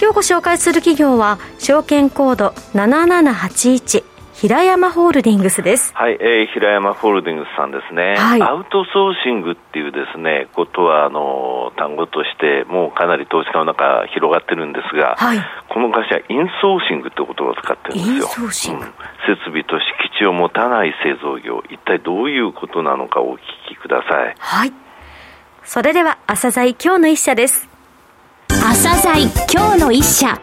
今日ご紹介する企業は証券コード7781平山ホールディングスです。はい、えー、平山ホールディングスさんですね。はい、アウトソーシングっていうですね、ことは、あの、単語として、もうかなり投資家の中広がってるんですが、はい、この会社、インソーシングって言葉を使ってるんですよ。インソーシング、うん、設備と敷地を持たない製造業、一体どういうことなのかお聞きください。はい。それでは、朝鮮今日の一社です。朝鮮今日の一社。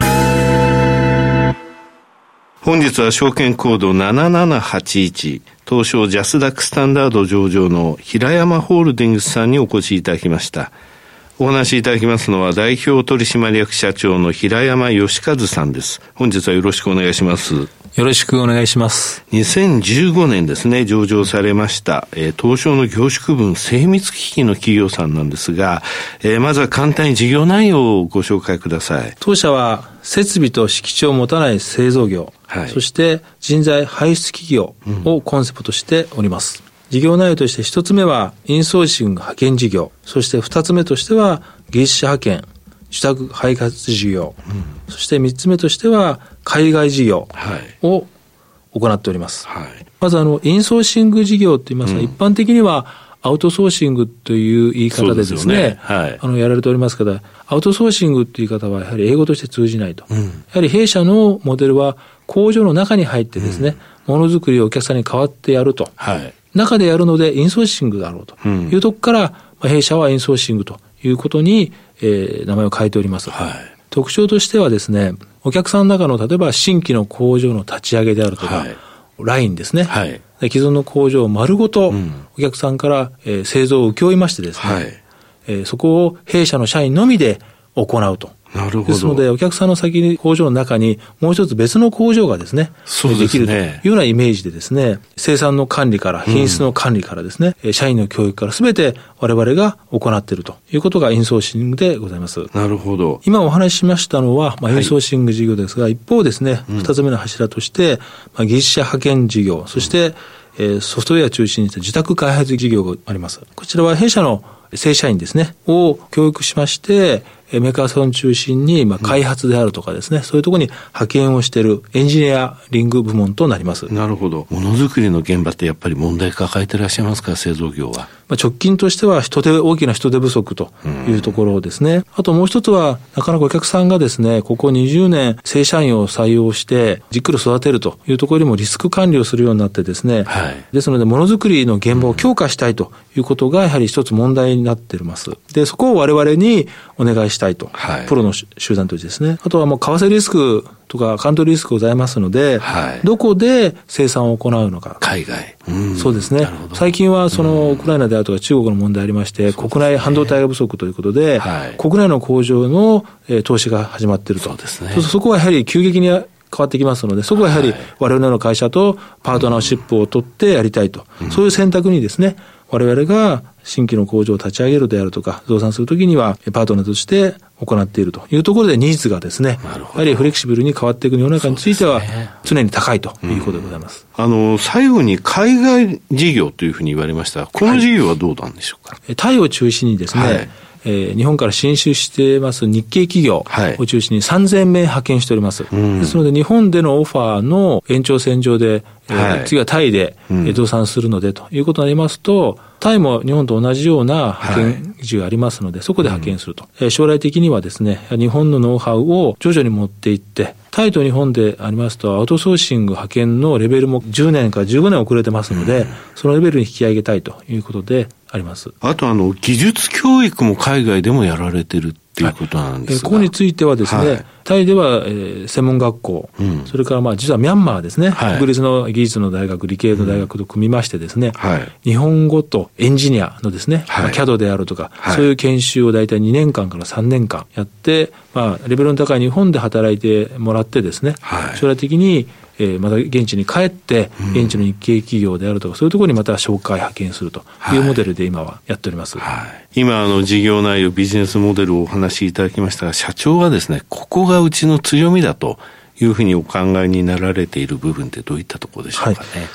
本日は証券コード7781東証ジャスダックスタンダード上場の平山ホールディングスさんにお越しいただきました。お話しいただきますのは代表取締役社長の平山義和さんです。本日はよろしくお願いします。よろしくお願いします。2015年ですね、上場されました、えー、東証の凝縮分精密機器の企業さんなんですが、えー、まずは簡単に事業内容をご紹介ください。当社は設備と敷地を持たない製造業、はい、そして人材排出企業をコンセプトしております。うん、事業内容として一つ目はインソーシング派遣事業、そして二つ目としては技術者派遣、自宅配達事業、うん、そして三つ目としては海外事業を行っております。はい、まずあの、インソーシング事業といいますか、うん、一般的にはアウトソーシングという言い方でですね、ね。はい、あの、やられておりますけど、アウトソーシングという言い方はやはり英語として通じないと。うん、やはり弊社のモデルは工場の中に入ってですね、ものづくりをお客さんに代わってやると。はい、中でやるのでインソーシングだろうと。いうとこから、まあ、弊社はインソーシングということに、えー、名前を変えております。はい、特徴としてはですね、お客さんの中の例えば新規の工場の立ち上げであるとか、はい、ラインですね。はい、既存の工場を丸ごとお客さんから、えー、製造を請け負いましてですね、はい、えー、そこを弊社の社員のみで行うと。なるほど。ですので、お客さんの先に工場の中に、もう一つ別の工場がですね、そうですねできるというようなイメージでですね、生産の管理から、品質の管理からですね、うん、社員の教育からすべて我々が行っているということがインソーシングでございます。なるほど。今お話ししましたのは、まあ、インソーシング事業ですが、はい、一方ですね、二、つ目の柱として、まあ、技術者派遣事業、そして、えー、ソフトウェア中心にした自宅開発事業があります。こちらは弊社の正社員ですね、を教育しまして、メーカーさんを中心に、まあ、開発であるとかですね、うん、そういうところに派遣をしているエンジニアリング部門となります。なるほど。ものづくりの現場ってやっぱり問題抱えていらっしゃいますか、製造業は？まあ、直近としては人手、大きな人手不足というところですね。あともう一つは、なかなかお客さんがですね、ここ20年正社員を採用して、じっくり育てるというところよりもリスク管理をするようになってですね、はい、ですので、ものづくりの現場を強化したいということが、やはり一つ問題になっています。で、そこを我々にお願いしたいと。はい、プロの集団としてですね。あとはもう為替リスクとかカントリーリスクございますので、はい、どこで生産を行うのか。海外。そうですね。最近はそのウクライナであるとか中国の問題ありまして、国内半導体が不足ということで、はい、国内の工場の、えー、投資が始まっていると。そうですね。そこはやはり急激に変わってきますので、そこはやはり我々の会社とパートナーシップを取ってやりたいと。うん、そういう選択にですね、我々が新規の工場を立ち上げるであるとか、増産するときには、パートナーとして行っているというところでニーズがですね、やはりフレキシブルに変わっていく世の中については、常に高いということでございます。うん、あの、最後に海外事業というふうに言われました。この事業はどうなんでしょうか、はい、タイを中心にですね、はいえー、日本から進出しています日系企業を中心に3000名派遣しております。はい、ですので、日本でのオファーの延長線上で、えー、はい、次はタイで増産するのでということになりますと、タイも日本と同じような派遣事がありますので、はい、そこで派遣すると、うん、将来的にはですね、日本のノウハウを徐々に持っていって、タイと日本でありますと、アウトソーシング派遣のレベルも10年から15年遅れてますので、うん、そのレベルに引き上げたいということであります。あと、あの、技術教育も海外でもやられてるっていうことなんですが、はい、ここについてはですね、はい、タイでは、えー、専門学校、うん、それからまあ実はミャンマーですね、はい、イギリスの技術の大学、理系の大学と組みましてですね、はい、日本語とエンジニアのですね、はい、CAD であるとか、そういう研修を大体2年間から3年間やって、まあ、レベルの高い日本で働いてもらってですね、将来的にえー、また現地に帰って、現地の日系企業であるとか、そういうところにまた紹介、派遣するとい。うモデルで今はやっております。はい、今、あの、事業内容、ビジネスモデルをお話しいただきましたが、社長はですね、ここがうちの強みだというふうにお考えになられている部分ってどういったところでしょうかね。はい、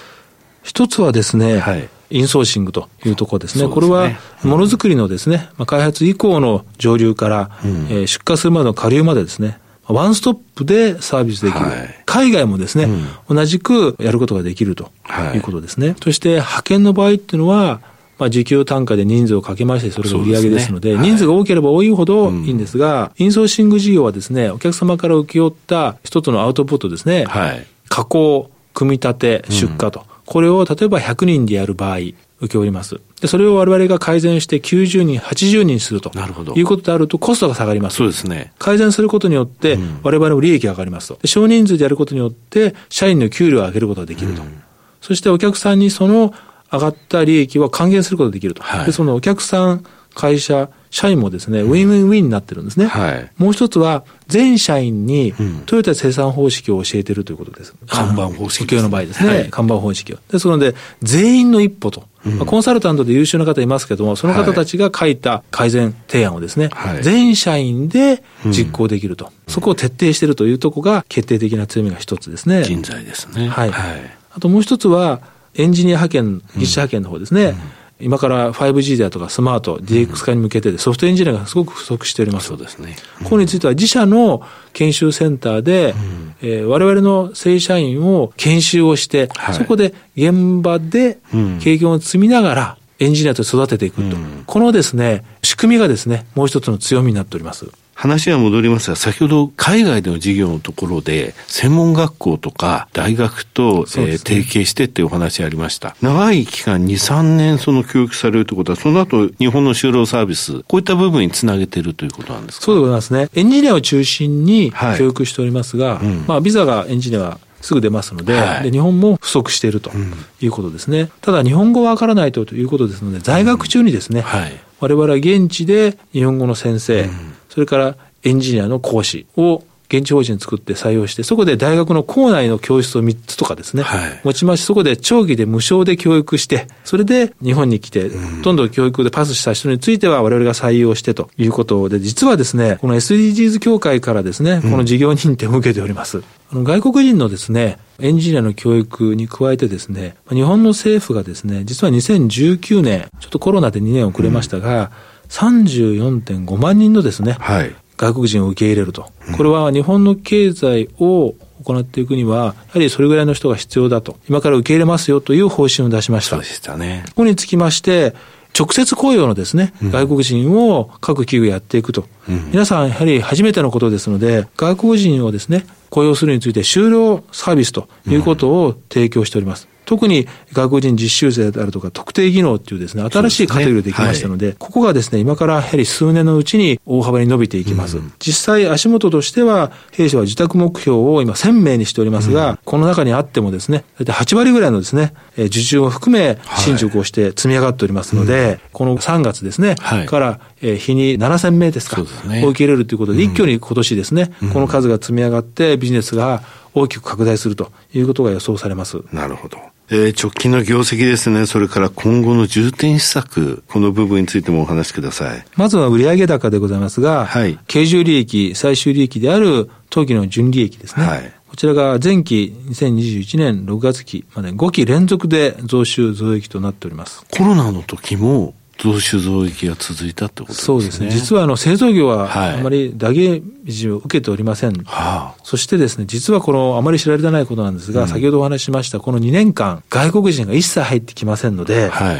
一つはですね、はい、インソーシングというところですね。すね。これは、ものづくりのですね、まあ、開発以降の上流から、うん、えー、出荷するまでの下流までですね、ワンストップでサービスできる。はい、海外もですね、うん、同じくやることができるとい。うことですね。はい、そして派遣の場合っていうのは、まあ、時給単価で人数をかけまして、それが売り上げですので、でねはい、人数が多ければ多いほどいいんですが、うん、インソーシング事業はですね、お客様から請け負った一つのアウトプットですね、はい、加工、組み立て、出荷と、うん、これを例えば100人でやる場合、受け負います。で、それを我々が改善して90人、80人すると。なるほど。いうことであるとコストが下がります。そうですね。改善することによって、我々の利益が上がりますと。で少人数でやることによって、社員の給料を上げることができると。うん、そしてお客さんにその上がった利益は還元することができると。はい、で、そのお客さん、会社、社員もですね、ウィンウィンウィンになってるんですね。はい、もう一つは、全社員にトヨタ生産方式を教えてるということです。かんばん方式、ね。の場合ですね、はい、かんばん方式を。ですので、全員の一歩と。まあ、コンサルタントで優秀な方いますけども、その方たちが書いた改善提案をですね、はい、全社員で実行できると、うん、そこを徹底しているというところが決定的な強みが一つですね。人材ですね。はい。はい、あともう一つは、エンジニア派遣、技術派遣の方ですね。うん今から 5G であるとかスマート、DX 化に向けてソフトエンジニアがすごく不足しております。そうですね。ここについては自社の研修センターで、うん、えー、我々の正社員を研修をして、はい、そこで現場で経験を積みながら、エンジニアと育てていくと、うん、このですね、仕組みがですね、もう一つの強みになっております。話は戻りますが、先ほど海外での事業のところで、専門学校とか大学と、ね、えー、提携してっていうお話ありました。長い期間2、3年その教育されるということは、その後日本の就労サービス、こういった部分につなげているということなんですか？そうでございますね。エンジニアを中心に教育しておりますが、はいうん、まあビザがエンジニアすぐ出ますのではい、で、日本も不足しているということですね。うん、ただ、日本語はわからないということですので、在学中にですね、うんはい、我々は現地で日本語の先生、うん。それからエンジニアの講師を現地法人作って採用して、そこで大学の校内の教室を3つとかですね、はい、持ちまして、そこで長期で無償で教育して、それで日本に来て、ほとんど教育でパスした人については我々が採用してということで、実はですね、この SDGs 協会からですね、この事業認定を受けております。うん、あの外国人のですね、エンジニアの教育に加えてですね、日本の政府がですね、実は2019年、ちょっとコロナで2年遅れましたが、うん。34.5万人のですね、はい、外国人を受け入れると。これは日本の経済を行っていくには、やはりそれぐらいの人が必要だと。今から受け入れますよという方針を出しました。そうでしたね。ここにつきまして、直接雇用のですね、うん、外国人を各企業やっていくと、うん、皆さんやはり初めてのことですので、外国人をですね、雇用するについて就労サービスということを提供しております。特に外国人実習生であるとか特定技能っていうですね、新しいカテゴリーできましたので、でねはい、ここがですね、今からやはり数年のうちに大幅に伸びていきます。うん、実際足元としては、弊社は自宅目標を今1000名にしておりますが、うん、この中にあってもですね、大体8割ぐらいのですね、受注を含め進捗をして積み上がっておりますので、はい、この3月ですね、はい、から、日に7000名ですか、すね、を受け入れるということで、一挙に今年ですね、この数が積み上がってビジネスが大きく拡大するということが予想されます。なるほど。えー、直近の業績ですね、それから今後の重点施策、この部分についてもお話しください。まずは売上高でございますが、はい、経常利益、最終利益である当期の純利益ですね。はい、こちらが前期2021年6月期まで5期連続で増収増益となっております。コロナの時も増収増益が続いたってことですね。そうですね。実はあの製造業はあまり打撃を受けておりません。はい、そしてですね、実はこのあまり知られてないことなんですが、うん、先ほどお話ししましたこの2年間、外国人が一切入ってきませんので、はい。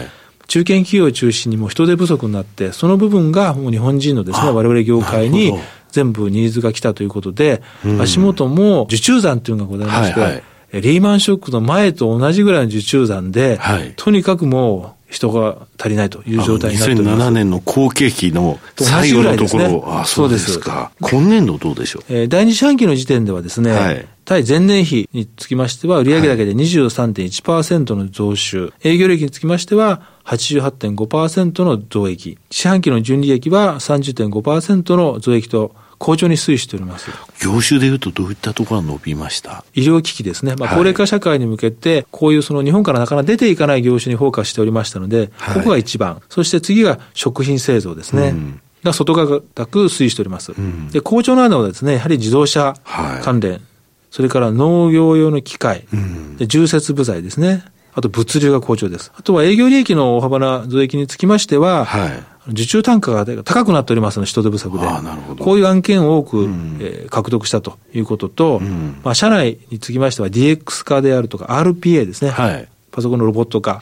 中堅企業を中心にも人手不足になって、その部分がもう日本人のですね、我々業界に全部ニーズが来たということで、足元も受注残というのがございまして、はいはい。リーマンショックの前と同じぐらいの受注残で、はい、とにかくもう人が足りないという状態になっております。2007年の好景気の最後のところ、ね、あそうです。か。今年度どうでしょう、えー、第二四半期の時点ではですね、はい、対前年比につきましては、売上高で23.1%の増収、はい、営業利益につきましては、88.5%の増益、四半期の純利益は30.5%の増益と、好調に推移しております。業種でいうとどういったところが伸びました医療機器ですね。まあ、高齢化社会に向けて、こういうその日本からなかなか出ていかない業種にフォーカスしておりましたので、ここが一番。そして次が食品製造ですね。うんが外高く推移しております。うん、で、好調なのはですね、やはり自動車関連、はい、それから農業用の機械、うん、で重設部材ですね。あと物流が好調です。あとは営業利益の大幅な増益につきましては、はい、受注単価が高くなっておりますので、人手不足で。こういう案件を多く、うん、えー、獲得したということと、うん、まあ、社内につきましては DX 化であるとか RPA ですね。はい、パソコンのロボット化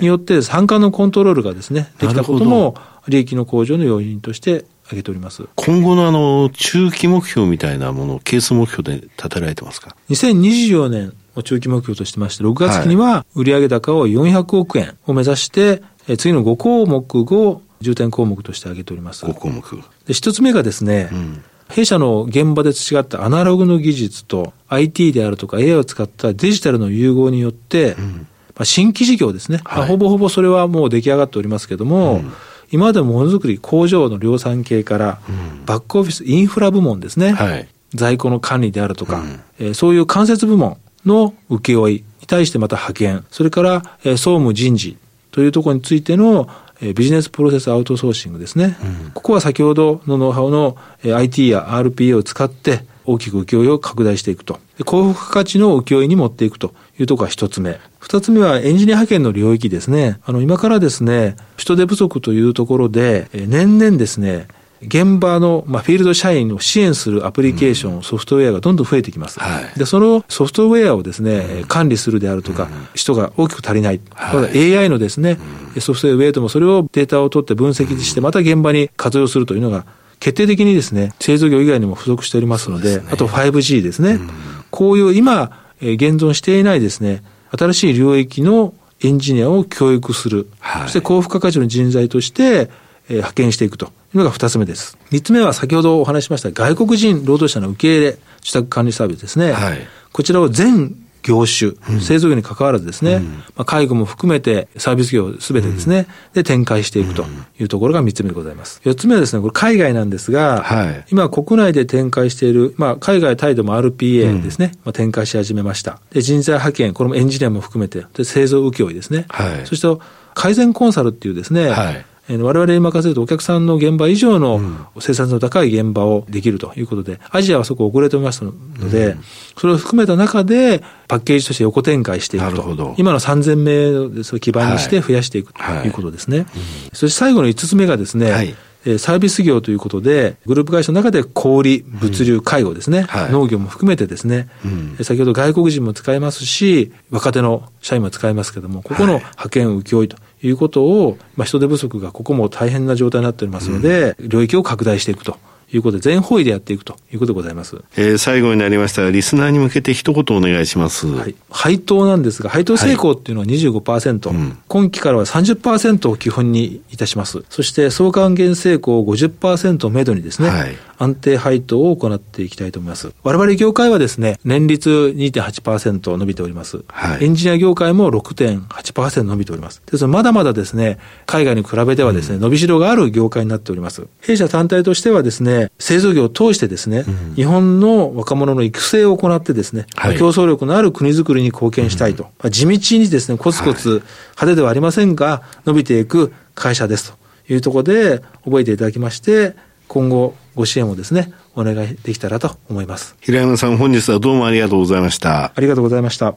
によって、参加のコントロールがですね、できたことも、利益の向上の要因として挙げております。今後のあの、中期目標みたいなもの、ケース目標で立てられてますか ?2024 年を中期目標としてまして、6月期には売上高を400億円を目指して、次の5項目を重点項目として挙げております。5項目。で、一つ目がですね、うん、弊社の現場で培ったアナログの技術と IT であるとか AI を使ったデジタルの融合によって、うん、まあ、新規事業ですね、はい、まあ、ほぼほぼそれはもう出来上がっておりますけども、うん、今までものづくり工場の量産系から、バックオフィスインフラ部門ですね、はい、在庫の管理であるとか、えー、そういう間接部門の請負に対してまた派遣、それから、えー、総務人事というところについてのえビジネスプロセスアウトソーシングですね。うん、ここは先ほどのノウハウの、え IT や RPA を使って大きく請負を拡大していくと。高付加価値の請負に持っていくというところが一つ目。二つ目はエンジニア派遣の領域ですね。あの、今からですね、人手不足というところで、年々ですね、現場の、まあ、フィールド社員を支援するアプリケーション、うん、ソフトウェアがどんどん増えてきます。はい、で、そのソフトウェアをですね、うん、管理するであるとか、うん、人が大きく足りない。はい、AI のですね、ソフトウェアともそれをデータを取って分析して、また現場に活用するというのが、決定的にですね、製造業以外にも付属しておりますので、でね、あと 5G ですね。こういう今、現存していないですね、新しい領域のエンジニアを教育する。はい、そして高付加価値の人材として、えー、派遣していくというのが二つ目です。三つ目は先ほどお話しました外国人労働者の受け入れ、自宅管理サービスですね。はい、こちらを全業種、製造業に関わらずですね、うん、まあ、介護も含めてサービス業すべてですね、うん、で展開していくというところが三つ目でございます。四つ目はですね、これ海外なんですが、はい、今国内で展開している、まあ、海外態度も RPA ですね、うん、まあ、展開し始めました。で、人材派遣、これもエンジニアも含めて、で、製造請負ですね。はい、そして改善コンサルっていうですね、はい我々に任せるとお客さんの現場以上の生産性の高い現場をできるということで、アジアはそこ遅れておりますので、それを含めた中でパッケージとして横展開していくと。今の3000名を基盤にして増やしていくということですね。そして最後の5つ目がですね、はい。サービス業ということで、グループ会社の中で小売、物流、介護ですね、うんはい、農業も含めてですね、うん、先ほど外国人も使えますし、若手の社員も使えますけれども、ここの派遣請負ということを、まあ、人手不足がここも大変な状態になっておりますので、うん、領域を拡大していくと。いうことで、全方位でやっていくということでございます。えー、最後になりましたが、リスナーに向けて一言お願いします。はい。配当なんですが、配当成功っていうのは25%、はいうん、今期からは30%を基本にいたします。そして、総還元成功を50%をめどにですね、はい、安定配当を行っていきたいと思います。我々業界はですね、年率2.8%伸びております。はい、エンジニア業界も6.8%伸びております。ですまだまだですね、海外に比べてはですね、うん、伸びしろがある業界になっております。弊社単体としてはですね、製造業を通してですね、うん、日本の若者の育成を行ってですね、はい、競争力のある国づくりに貢献したいと。うん、地道にですね、コツコツ派手ではありませんが、伸びていく会社ですというところで覚えていただきまして、今後ご支援をですね、お願いできたらと思います。平山さん、本日はどうもありがとうございました。ありがとうございました。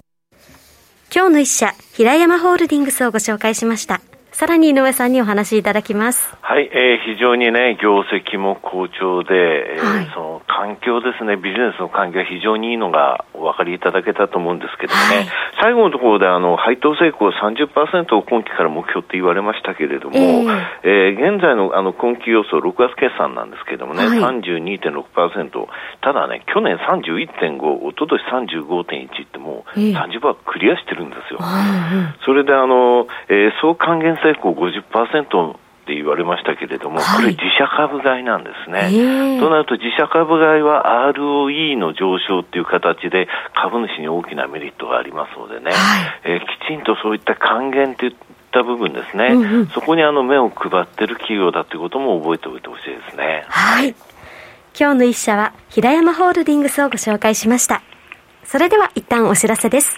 今日の一社、平山ホールディングスをご紹介しました。さらに井上さんにお話しいただきます。はい、えー、非常にね、業績も好調で、えー、はい、その環境ですね、ビジネスの環境は非常にいいのがお分かりいただけたと思うんですけどね、はい、最後のところであの配当成功30%を今期から目標って言われましたけれども、えー、えー、現在のあの今期予想、6月決算なんですけどもね、はい、32.6%、ただね、去年31.5、おととし35.1ってもう30%クリアしてるんですよ。えー、それであの、えー、総還元成功50%って言われましたけれども、はい、これ自社株買いなんですね。となると自社株買いは ROE の上昇っていう形で株主に大きなメリットがありますのでね、はい、えー、きちんとそういった還元といった部分ですね、うんうん、そこにあの目を配ってる企業だということも覚えておいてほしいですね。はい。今日の一社は平山ホールディングスをご紹介しました。それでは一旦お知らせです。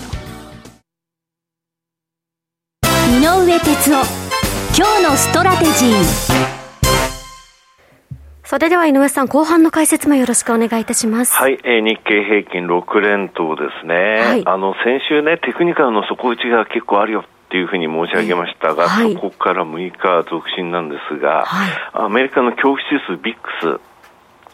井上哲男。今日のストラテジー。それでは井上さん、後半の解説もよろしくお願いいたします。はい、えー、日経平均6連騰ですね。はい、あの、先週ね、テクニカルの底打ちが結構あるよ。っていうふうに申し上げましたが、はい、そこから6日続伸なんですが、はい、アメリカの恐怖指数 VIX、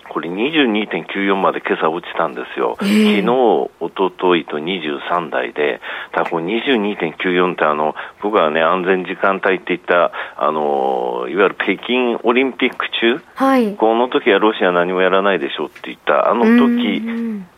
これ22.94まで今朝落ちたんですよ。えー、昨日、おとといと23台で、ただこれ22.94ってあの、僕はね、安全時間帯って言った、あの、いわゆる北京オリンピック中、はい、この時はロシア何もやらないでしょうって言った、あの時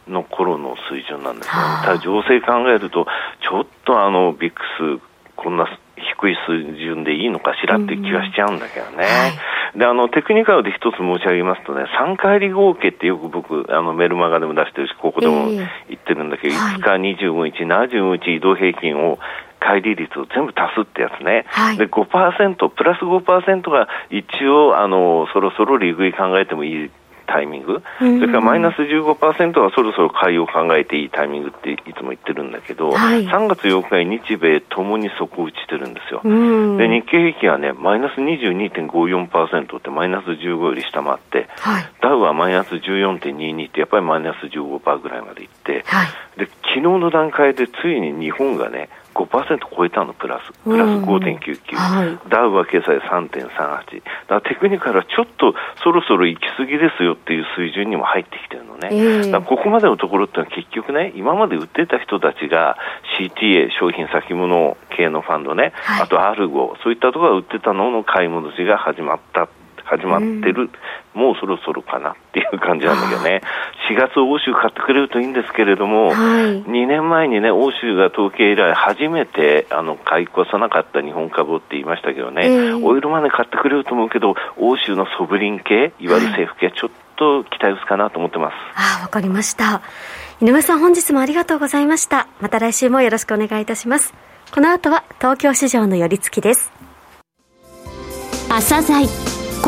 の頃の水準なんですよ、ね。ただ情勢考えると、ちょっとあの、ビックス、こんな低い水準でいいのかしらっていう気がしちゃうんだけどね。はい、で、あの、テクニカルで一つ申し上げますとね、3回り合計ってよく僕、あの、メルマガでも出してるし、ここでも言ってるんだけど、えー、5日25日、75日移動平均を乖離率を全部足すってやつね。はい、で、5%、プラス5%が一応、あの、そろそろ利食い考えてもいいタイミング、それからマイナス15%はそろそろ買いを考えていいタイミングっていつも言ってるんだけど、はい、3月8日に日米ともに底打ちしてるんですよ。で、日経平均はね、マイナス22.54%ってマイナス15より下回って、はい、ダウはマイナス14.22ってやっぱりマイナス15%ぐらいまでいって、はい、で、昨日の段階でついに日本がね、5%超えたの？プラス、プラス5.99、はい、ダウは今朝で3.38、だからテクニカルはちょっとそろそろ行き過ぎですよっていう水準にも入ってきてるのね、えー、ここまでのところってのは結局ね、今まで売ってた人たちが CTA、商品先物系のファンドね、はい、あとアルゴ、そういったところが売ってたのの買い戻しが始まった始まってる、うん、もうそろそろかなっていう感じなんだけどね、4月、欧州買ってくれるといいんですけれども、はい、2年前にね、欧州が統計以来、初めてあの買い越さなかった日本株って言いましたけどね、えー、オイルマネー買ってくれると思うけど、欧州のソブリン系、いわゆる政府系、ちょっと期待薄かなと思ってます。あわかりました。井上さん、本日もありがとうございました。また来週もよろしくお願いいたします。この後は東京市場の寄り付きです。朝鮮